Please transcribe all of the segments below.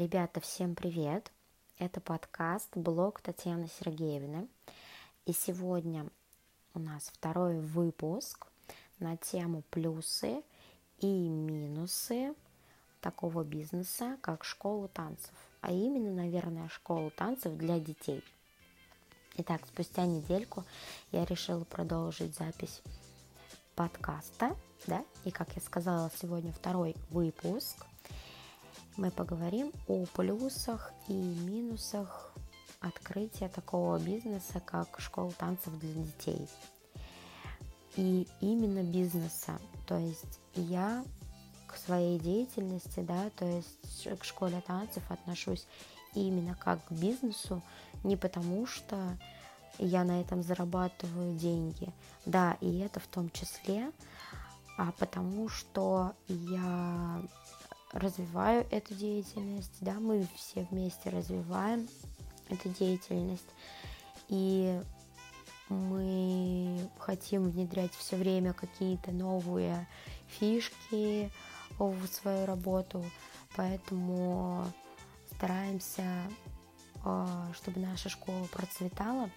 Ребята, всем привет! Это подкаст «Блог Татьяны Сергеевны». И сегодня у нас второй выпуск на тему плюсы и минусы такого бизнеса, как школа танцев. А именно, наверное, школа танцев для детей. Итак, спустя недельку я решила продолжить запись подкаста, да, и, как я сказала, сегодня второй выпуск – мы поговорим о плюсах и минусах открытия такого бизнеса, как школа танцев для детей. И именно бизнеса. То есть я к своей деятельности, да, то есть к школе танцев отношусь именно как к бизнесу, не потому что я на этом зарабатываю деньги, да, и это в том числе, а потому что я развиваю эту деятельность, да, мы все вместе развиваем эту деятельность, и мы хотим внедрять все время какие-то новые фишки в свою работу, поэтому стараемся, а, чтобы наша школа процветала.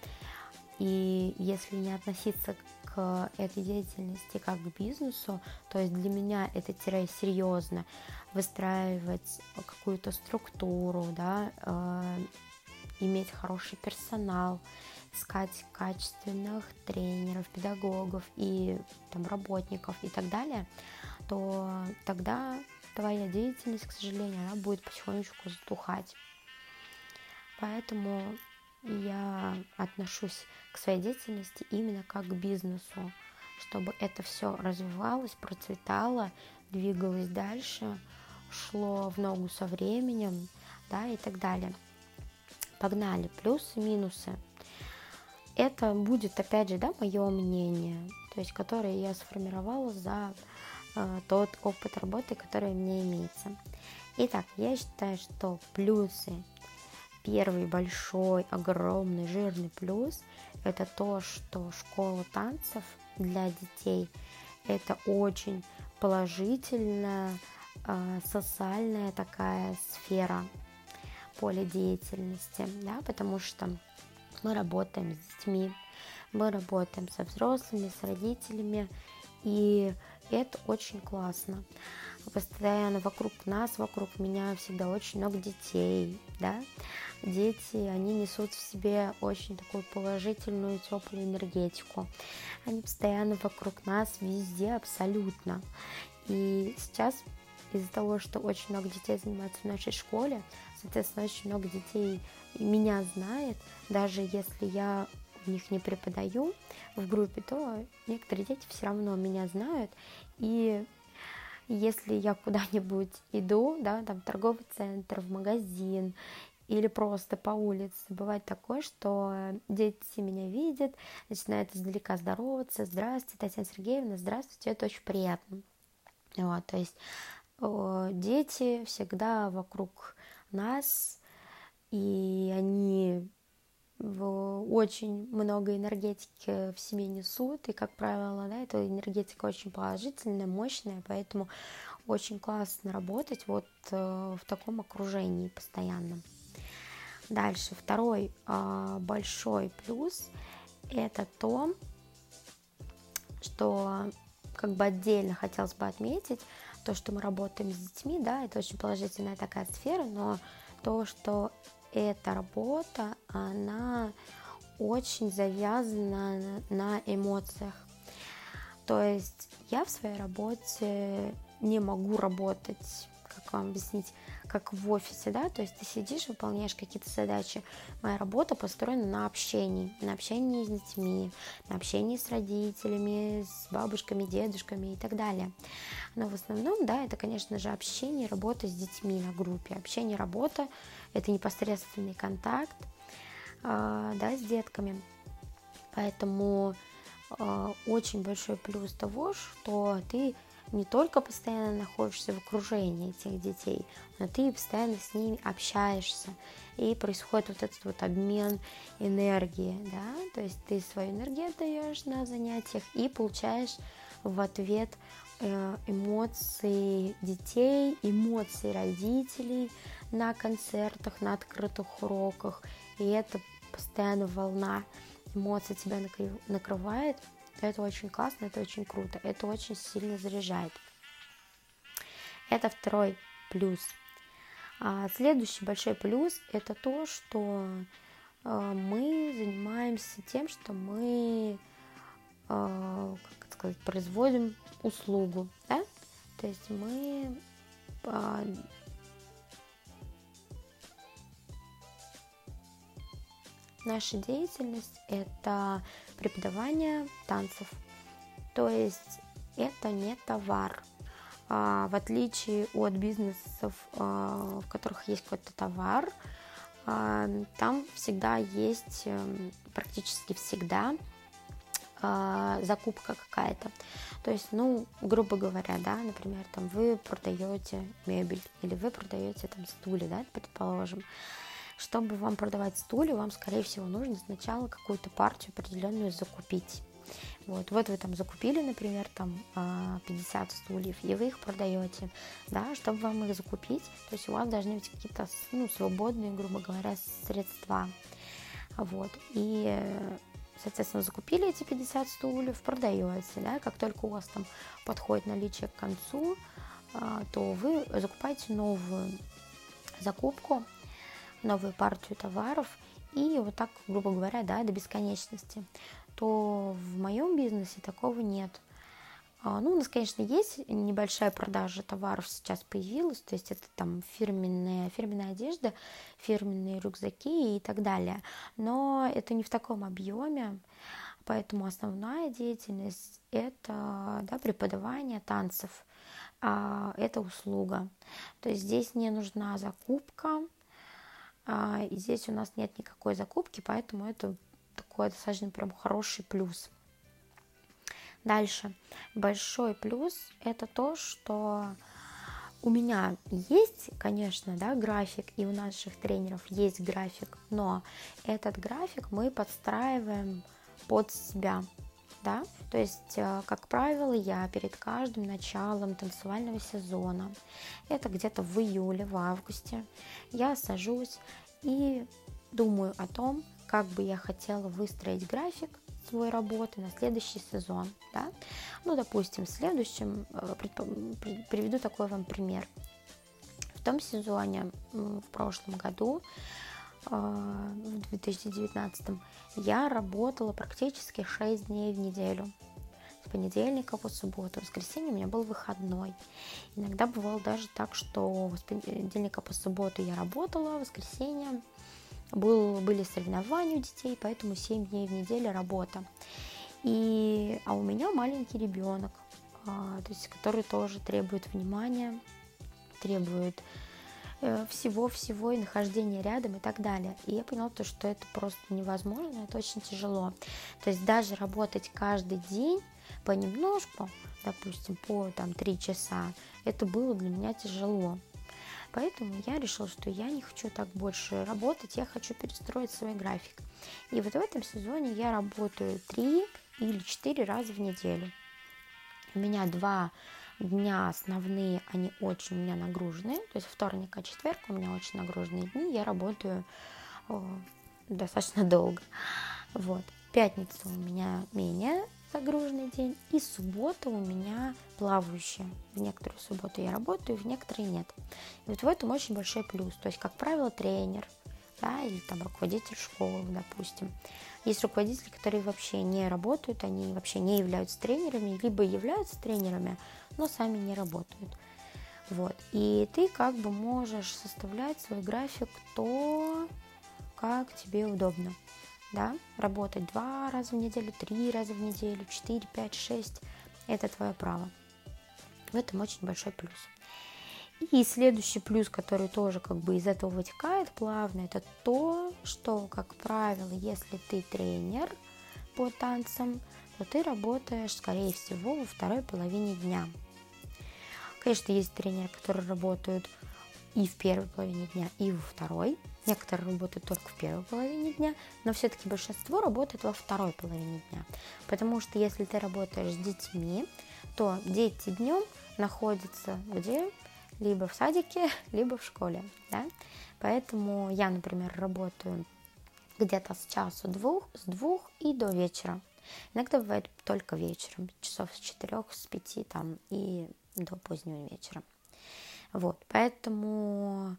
И если не относиться к этой деятельности как к бизнесу, то есть для меня это тире серьезно выстраивать какую-то структуру, да, э, иметь хороший персонал, искать качественных тренеров, педагогов и там, работников и так далее, то тогда твоя деятельность, к сожалению, она будет потихонечку затухать. Поэтому я отношусь к своей деятельности именно как к бизнесу, чтобы это все развивалось, процветало, двигалось дальше, шло в ногу со временем, да, и так далее. Погнали, плюсы, минусы. Это будет, опять же, да, мое мнение, то есть, которое я сформировала за э, тот опыт работы, который у меня имеется. Итак, я считаю, что плюсы первый большой, огромный, жирный плюс – это то, что школа танцев для детей – это очень положительная, э, социальная такая сфера поля деятельности, да, потому что мы работаем с детьми, мы работаем со взрослыми, с родителями, и это очень классно. Постоянно вокруг нас, вокруг меня всегда очень много детей, да. Дети, они несут в себе очень такую положительную, теплую энергетику. Они постоянно вокруг нас, везде, абсолютно. И сейчас из-за того, что очень много детей занимаются в нашей школе, соответственно, очень много детей меня знает, даже если я в них не преподаю в группе, то некоторые дети все равно меня знают, и если я куда-нибудь иду, да, там в торговый центр, в магазин или просто по улице, бывает такое, что дети меня видят, начинают издалека здороваться, здравствуйте, Татьяна Сергеевна, здравствуйте, это очень приятно. Вот, то есть дети всегда вокруг нас, и они очень много энергетики в себе несут, и, как правило, да, эта энергетика очень положительная, мощная, поэтому очень классно работать вот э, в таком окружении постоянно. Дальше, второй э, большой плюс – это то, что как бы отдельно хотелось бы отметить, то, что мы работаем с детьми, да, это очень положительная такая сфера, но то, что эта работа, она очень завязана на эмоциях. То есть я в своей работе не могу работать, как вам объяснить, как в офисе, да, то есть ты сидишь, выполняешь какие-то задачи. Моя работа построена на общении, на общении с детьми, на общении с родителями, с бабушками, дедушками и так далее. Но в основном, да, это, конечно же, общение, работа с детьми на группе. Общение, работа – это непосредственный контакт, э, да, с детками. Поэтому э, очень большой плюс того, что ты не только постоянно находишься в окружении этих детей, но ты постоянно с ними общаешься. И происходит вот этот вот обмен энергии, да, то есть ты свою энергию даешь на занятиях и получаешь в ответ э, эмоции детей, эмоции родителей на концертах, на открытых уроках. И это постоянно волна эмоций тебя накрывает. Это очень классно, это очень круто, это очень сильно заряжает. Это второй плюс. А следующий большой плюс это то, что э, мы занимаемся тем, что мы, э, как сказать, производим услугу, да? То есть мы а, Наша деятельность – это преподавание танцев. То есть это не товар. А, в отличие от бизнесов, а, в которых есть какой-то товар, а, там всегда есть, эм, практически всегда, закупка какая-то. То есть, ну, грубо говоря, да, например, там вы продаете мебель или вы продаете там стулья, да, предположим. Чтобы вам продавать стулья, вам, скорее всего, нужно сначала какую-то партию определенную закупить. Вот, вот вы там закупили, например, там 50 а, стульев, и вы их продаете, да, чтобы вам их закупить, то есть у вас должны быть какие-то, ну, свободные, грубо говоря, средства, вот, и, соответственно, закупили эти 50 стульев, продаете, да, как только у вас там подходит наличие к концу, а, то вы закупаете новую закупку, новую партию товаров и вот так, грубо говоря, да, до бесконечности, то в моем бизнесе такого нет. А, ну, у нас, конечно, есть небольшая продажа товаров сейчас появилась, то есть это там фирменная, фирменная одежда, фирменные рюкзаки и так далее. Но это не в таком объеме, поэтому основная деятельность – это да, преподавание танцев, а, это услуга. То есть здесь не нужна закупка, и здесь у нас нет никакой закупки, поэтому это такой достаточно прям хороший плюс. Дальше. Большой плюс это то, что у меня есть, конечно, да, график, и у наших тренеров есть график, но этот график мы подстраиваем под себя да, то есть, э, как правило, я перед каждым началом танцевального сезона, это где-то в июле, в августе, я сажусь и думаю о том, как бы я хотела выстроить график свой работы на следующий сезон, да, ну, допустим, в следующем, э, приведу такой вам пример. В том сезоне, в прошлом году, в 2019 я работала практически 6 дней в неделю. С понедельника по субботу. В воскресенье у меня был выходной. Иногда бывало даже так, что с понедельника по субботу я работала, в воскресенье был, были соревнования у детей, поэтому 7 дней в неделю работа. И, а у меня маленький ребенок, а, то есть, который тоже требует внимания, требует всего-всего и нахождение рядом и так далее. И я поняла, то, что это просто невозможно, это очень тяжело. То есть даже работать каждый день понемножку, допустим, по там, 3 часа, это было для меня тяжело. Поэтому я решила, что я не хочу так больше работать, я хочу перестроить свой график. И вот в этом сезоне я работаю 3 или 4 раза в неделю. У меня два дня основные, они очень у меня нагруженные. То есть вторник, а четверг у меня очень нагруженные дни. Я работаю о, достаточно долго. Вот. Пятница у меня менее загруженный день. И суббота у меня плавающая. В некоторые субботы я работаю, в некоторые нет. И вот в этом очень большой плюс. То есть, как правило, тренер, да, или там руководитель школы, допустим. Есть руководители, которые вообще не работают, они вообще не являются тренерами, либо являются тренерами, но сами не работают. Вот. И ты как бы можешь составлять свой график то, как тебе удобно. Да? Работать два раза в неделю, три раза в неделю, четыре, пять, шесть. Это твое право. В этом очень большой плюс. И следующий плюс, который тоже как бы из этого вытекает плавно, это то, что, как правило, если ты тренер по танцам, то ты работаешь, скорее всего, во второй половине дня. Конечно, есть тренеры, которые работают и в первой половине дня, и во второй. Некоторые работают только в первой половине дня, но все-таки большинство работает во второй половине дня. Потому что если ты работаешь с детьми, то дети днем находятся где? Либо в садике, либо в школе, да? Поэтому я, например, работаю где-то с часу двух, с двух и до вечера. Иногда бывает только вечером, часов с четырех, с пяти там и до позднего вечера. Вот, поэтому,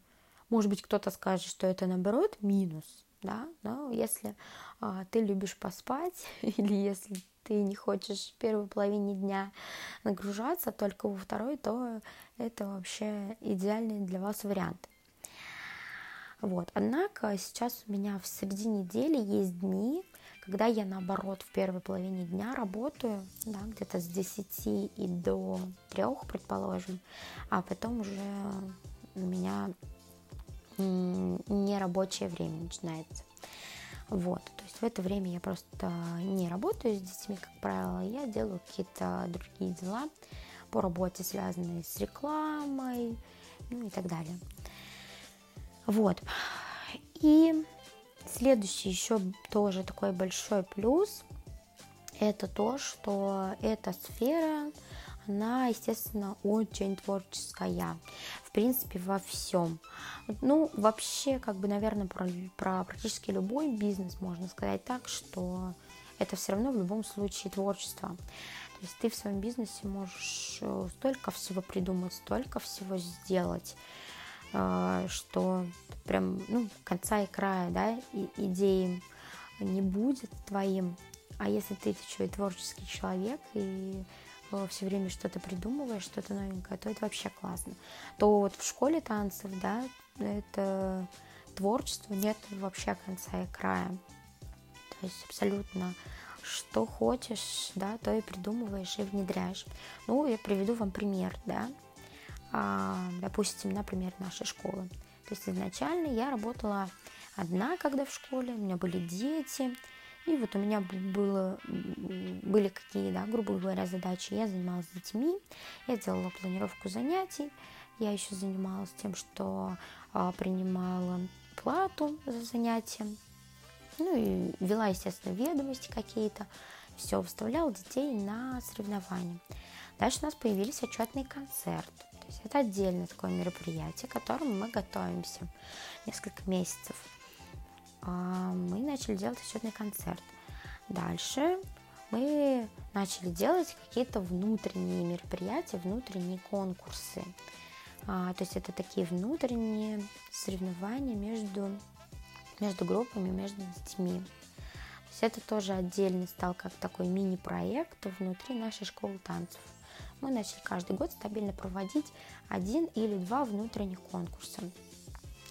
может быть, кто-то скажет, что это наоборот минус, да, но если а, ты любишь поспать или если ты не хочешь в первой половине дня нагружаться, только во второй, то это вообще идеальный для вас вариант. Вот. Однако сейчас у меня в середине недели есть дни, когда я наоборот в первой половине дня работаю, да, где-то с 10 и до 3, предположим, а потом уже у меня нерабочее время начинается. Вот, то есть в это время я просто не работаю с детьми, как правило, я делаю какие-то другие дела по работе, связанные с рекламой, ну и так далее. Вот. И следующий еще тоже такой большой плюс это то, что эта сфера, она, естественно, очень творческая. В принципе, во всем. Ну, вообще, как бы, наверное, про, про практически любой бизнес можно сказать так, что это все равно в любом случае творчество. То есть ты в своем бизнесе можешь э, столько всего придумать, столько всего сделать, что прям, ну, конца и края, да, и идеи не будет твоим. А если ты еще и творческий человек, и э, все время что-то придумываешь, что-то новенькое, то это вообще классно. То вот в школе танцев, да, это творчество нет вообще конца и края. То есть абсолютно что хочешь, да, то и придумываешь и внедряешь. Ну, я приведу вам пример, да. А, допустим, например, нашей школы. То есть изначально я работала одна, когда в школе, у меня были дети, и вот у меня было, были какие, да, грубо говоря, задачи. Я занималась с детьми, я делала планировку занятий, я еще занималась тем, что а, принимала плату за занятия, ну и вела, естественно, ведомости какие-то, все, выставляла детей на соревнования. Дальше у нас появились отчетные концерты. То есть это отдельное такое мероприятие, к которому мы готовимся несколько месяцев. А, мы начали делать отчетный концерт. Дальше мы начали делать какие-то внутренние мероприятия, внутренние конкурсы. А, то есть это такие внутренние соревнования между, между группами, между детьми. То есть это тоже отдельный стал как такой мини-проект внутри нашей школы танцев мы начали каждый год стабильно проводить один или два внутренних конкурса.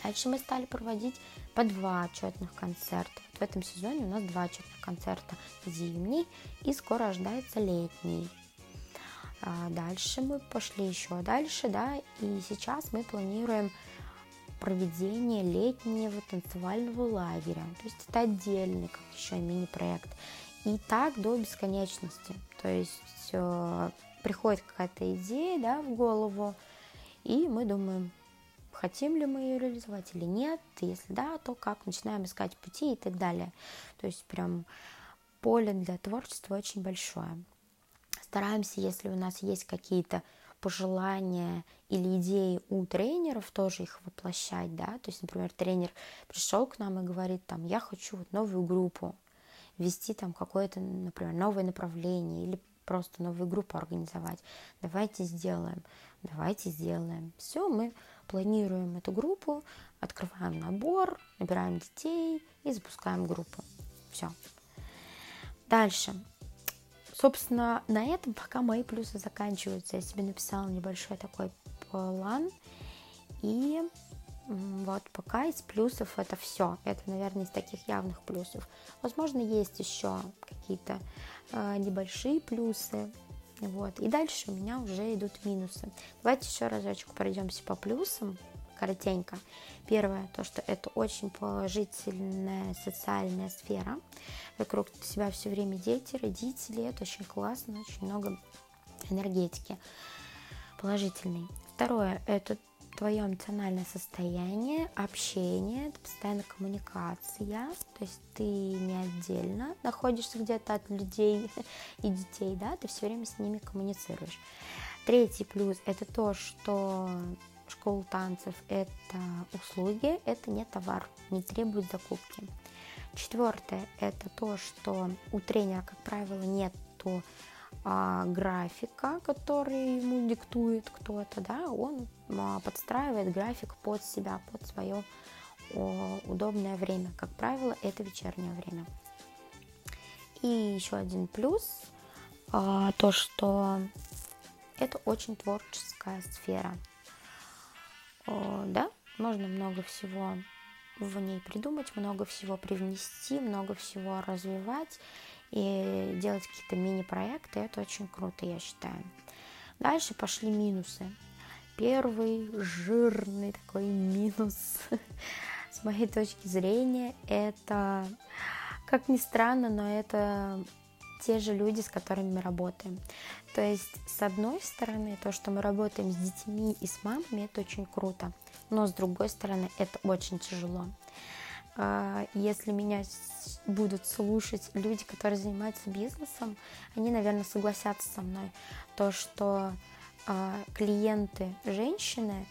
Дальше мы стали проводить по два отчетных концерта. Вот в этом сезоне у нас два отчетных концерта зимний и скоро ожидается летний. А дальше мы пошли еще дальше, да, и сейчас мы планируем проведение летнего танцевального лагеря. То есть это отдельный, как еще мини-проект. И так до бесконечности. То есть э, приходит какая-то идея да, в голову, и мы думаем, хотим ли мы ее реализовать или нет, если да, то как, начинаем искать пути и так далее. То есть прям поле для творчества очень большое. Стараемся, если у нас есть какие-то пожелания или идеи у тренеров, тоже их воплощать, да, то есть, например, тренер пришел к нам и говорит, там, я хочу вот новую группу, ввести там какое-то, например, новое направление или просто новую группу организовать. Давайте сделаем, давайте сделаем. Все, мы планируем эту группу, открываем набор, набираем детей и запускаем группу. Все. Дальше. Собственно, на этом пока мои плюсы заканчиваются. Я себе написала небольшой такой план. И вот пока из плюсов это все. Это, наверное, из таких явных плюсов. Возможно, есть еще какие-то э, небольшие плюсы. Вот. И дальше у меня уже идут минусы. Давайте еще разочек пройдемся по плюсам коротенько. Первое, то, что это очень положительная социальная сфера. Вокруг себя все время дети, родители. Это очень классно, очень много энергетики положительной. Второе, это твое эмоциональное состояние, общение, это постоянно коммуникация, то есть ты не отдельно находишься где-то от людей и детей, да, ты все время с ними коммуницируешь. Третий плюс это то, что школа танцев это услуги, это не товар, не требует закупки. Четвертое это то, что у тренера, как правило, нету а, графика, который ему диктует кто-то, да, он а, подстраивает график под себя, под свое удобное время. Как правило, это вечернее время. И еще один плюс, а, то, что это очень творческая сфера. Да, можно много всего в ней придумать, много всего привнести, много всего развивать и делать какие-то мини-проекты, это очень круто, я считаю. Дальше пошли минусы. Первый жирный такой минус с моей точки зрения это, как ни странно, но это те же люди, с которыми мы работаем. То есть, с одной стороны, то, что мы работаем с детьми и с мамами, это очень круто, но с другой стороны, это очень тяжело. А, если меня будут слушать люди, которые занимаются бизнесом, они, наверное, согласятся со мной. То, что а, клиенты женщины,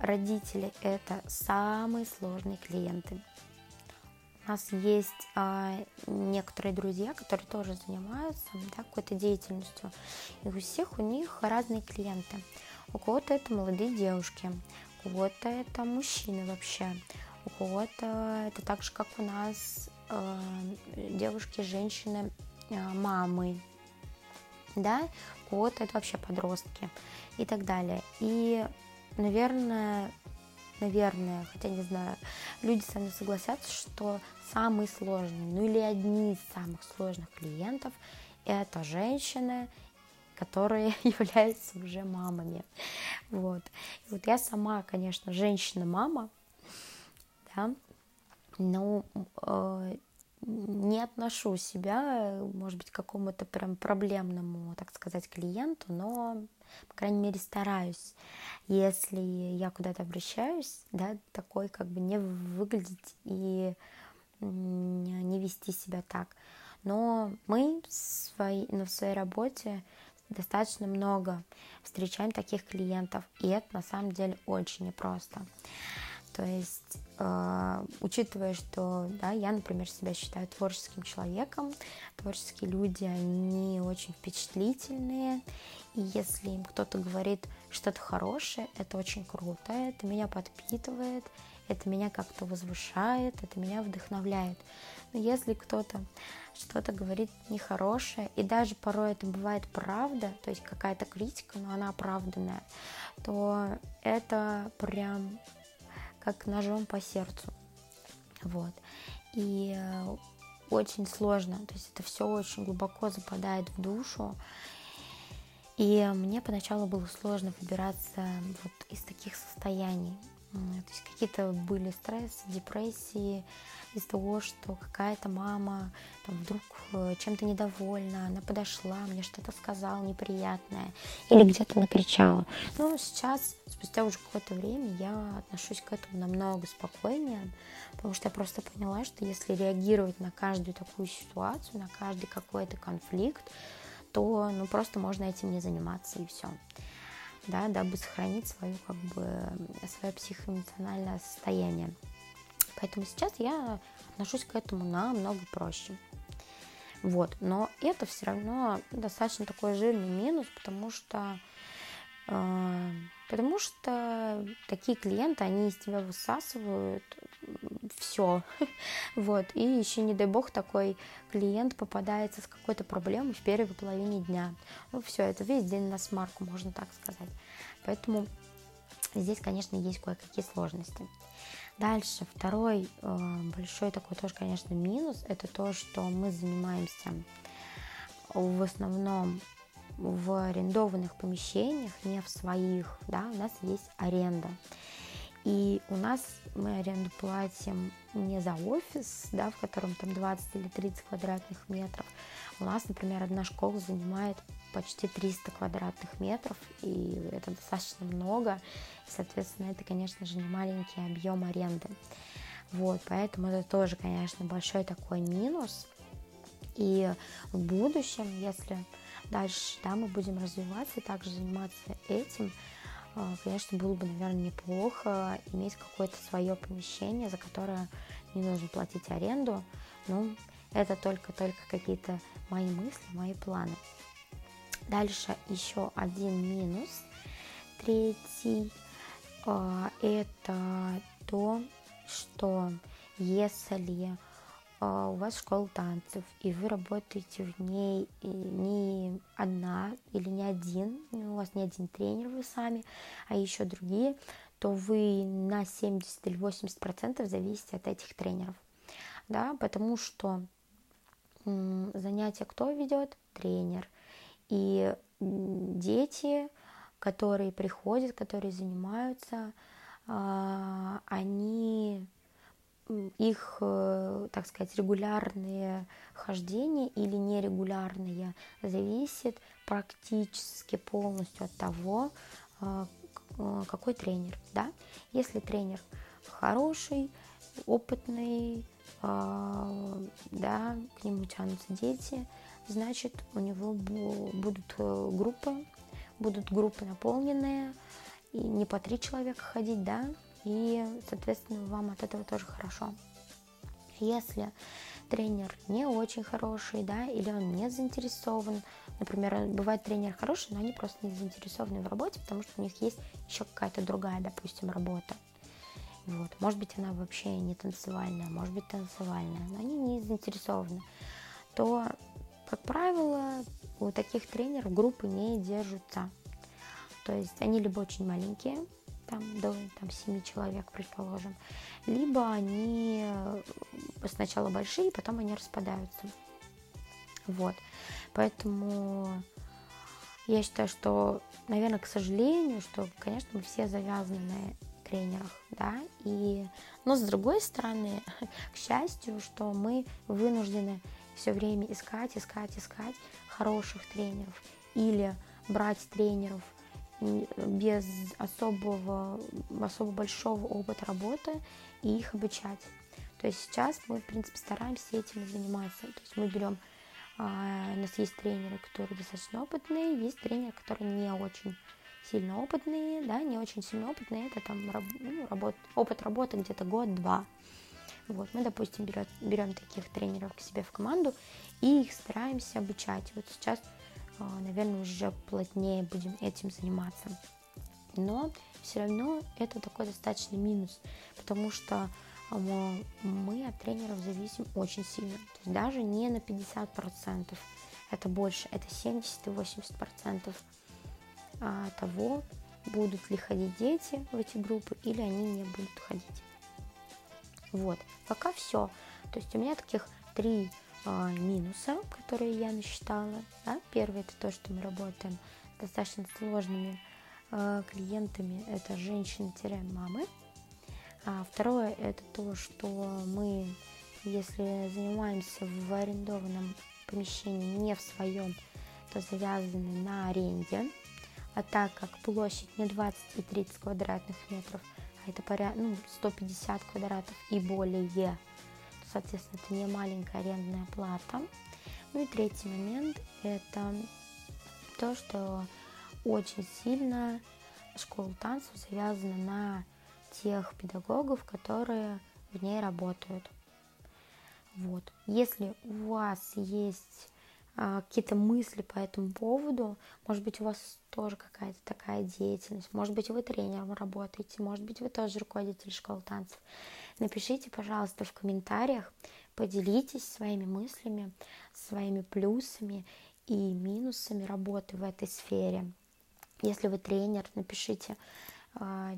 родители – это самые сложные клиенты. У нас есть а, некоторые друзья, которые тоже занимаются да, какой-то деятельностью. И у всех у них разные клиенты. У кого-то это молодые девушки, у кого-то это мужчины вообще, у кого-то это так же, как у нас э, девушки, женщины, э, мамы, да, кого-то это вообще подростки и так далее. И, наверное, наверное, хотя не знаю, люди со мной согласятся, что самый сложный, ну или одни из самых сложных клиентов это женщины, которые являются уже мамами. Вот. И вот я сама, конечно, женщина-мама, да, но э, не отношу себя, может быть, к какому-то прям проблемному, так сказать, клиенту, но, по крайней мере, стараюсь, если я куда-то обращаюсь, да, такой как бы не выглядеть и не вести себя так. Но мы в своей, на своей работе достаточно много встречаем таких клиентов, и это на самом деле очень непросто. То есть, э, учитывая, что да, я, например, себя считаю творческим человеком, творческие люди, они очень впечатлительные, и если им кто-то говорит что-то хорошее, это очень круто, это меня подпитывает, это меня как-то возвышает, это меня вдохновляет. Но если кто-то что-то говорит нехорошее, и даже порой это бывает правда, то есть какая-то критика, но она оправданная, то это прям как ножом по сердцу. Вот. И э, очень сложно, то есть это все очень глубоко западает в душу. И мне поначалу было сложно выбираться вот из таких состояний. То есть какие-то были стрессы, депрессии из того, что какая-то мама там вдруг э, чем-то недовольна, она подошла, мне что-то сказала неприятное или где-то накричала. Но сейчас, спустя уже какое-то время, я отношусь к этому намного спокойнее, потому что я просто поняла, что если реагировать на каждую такую ситуацию, на каждый какой-то конфликт, то ну, просто можно этим не заниматься и все да, дабы сохранить свою, как бы, свое психоэмоциональное состояние. Поэтому сейчас я отношусь к этому намного проще. Вот, но это все равно достаточно такой жирный минус, потому что э, потому что такие клиенты, они из тебя высасывают все. вот. И еще, не дай бог, такой клиент попадается с какой-то проблемой в первой половине дня. Ну, все, это весь день на смарку, можно так сказать. Поэтому здесь, конечно, есть кое-какие сложности. Дальше, второй э, большой такой тоже, конечно, минус, это то, что мы занимаемся в основном в арендованных помещениях, не в своих, да, у нас есть аренда. И у нас мы аренду платим не за офис, да, в котором там 20 или 30 квадратных метров. У нас, например, одна школа занимает почти 300 квадратных метров, и это достаточно много. соответственно, это, конечно же, не маленький объем аренды. Вот, поэтому это тоже, конечно, большой такой минус. И в будущем, если дальше да, мы будем развиваться также заниматься этим, а, конечно, было бы, наверное, неплохо иметь какое-то свое помещение, за которое не нужно платить аренду. Ну, это только-только какие-то мои мысли, мои планы. Дальше еще один минус. Третий а, это то, что если а, у вас школа танцев, и вы работаете в ней не одна или не один, у вас не один тренер вы сами, а еще другие, то вы на 70 или 80 процентов зависите от этих тренеров. Да, потому что занятия кто ведет? Тренер. И дети, которые приходят, которые занимаются, а, они их, э, так сказать, регулярные хождения или нерегулярные зависит практически полностью от того, а, э, какой тренер, да. Если тренер хороший, опытный, да, к нему тянутся дети, значит, у него будут э, группы, будут группы наполненные, и не по три человека ходить, да, и, соответственно, вам от этого тоже хорошо. Если тренер не очень хороший, да, или он не заинтересован, например, бывает тренер хороший, но они просто не заинтересованы в работе, потому что у них есть еще какая-то другая, допустим, работа. Вот. Может быть, она вообще не танцевальная, может быть, танцевальная, но они не заинтересованы. То, как правило, у таких тренеров группы не держатся. То есть они либо очень маленькие, там, до там, 7 человек, предположим, либо они э, сначала большие, потом они распадаются. Вот. Поэтому я считаю, что, наверное, к сожалению, что, конечно, мы все завязаны на тренерах, да, и, но с другой стороны, к счастью, что мы вынуждены все время искать, искать, искать хороших тренеров или брать тренеров без особого, особо большого опыта работы и их обучать. То есть сейчас мы, в принципе, стараемся этим заниматься. То есть мы берем, а, у нас есть тренеры, которые достаточно опытные, есть тренеры, которые не очень сильно опытные, да, не очень сильно опытные, это там ну, работ, опыт работы где-то год-два. Вот, мы, допустим, берем, берем таких тренеров к себе в команду и их стараемся обучать. Вот сейчас наверное, уже плотнее будем этим заниматься. Но все равно это такой достаточно минус, потому что а, мы от тренеров зависим очень сильно. То есть даже не на 50%, это больше, это 70 и 80% а, того, будут ли ходить дети в эти группы или они не будут ходить. Вот, пока все. То есть у меня таких три а, минуса, которые я насчитала. Да? Первый это то, что мы работаем с достаточно сложными а, клиентами, это женщины-мамы. А второе это то, что мы, если занимаемся в арендованном помещении не в своем, то завязаны на аренде. А так как площадь не 20 и 30 квадратных метров, а это порядка ну, 150 квадратов и более, соответственно, это не маленькая арендная плата. Ну и третий момент – это то, что очень сильно школа танцев завязана на тех педагогов, которые в ней работают. Вот. Если у вас есть какие-то мысли по этому поводу, может быть, у вас тоже какая-то такая деятельность, может быть, вы тренером работаете, может быть, вы тоже руководитель школы танцев, Напишите, пожалуйста, в комментариях, поделитесь своими мыслями, своими плюсами и минусами работы в этой сфере. Если вы тренер, напишите, а,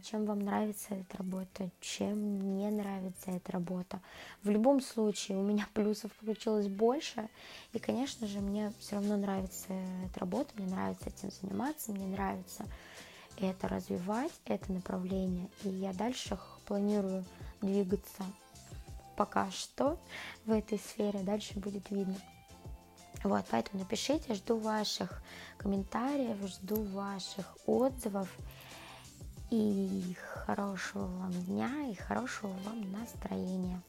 чем вам нравится эта работа, чем не нравится эта работа. В любом случае у меня плюсов получилось больше, и, конечно же, мне все равно нравится эта работа, мне нравится этим заниматься, мне нравится это развивать, это направление, и я дальше планирую двигаться пока что в этой сфере, дальше будет видно. Вот, поэтому напишите, жду ваших комментариев, жду ваших отзывов. И хорошего вам дня, и хорошего вам настроения.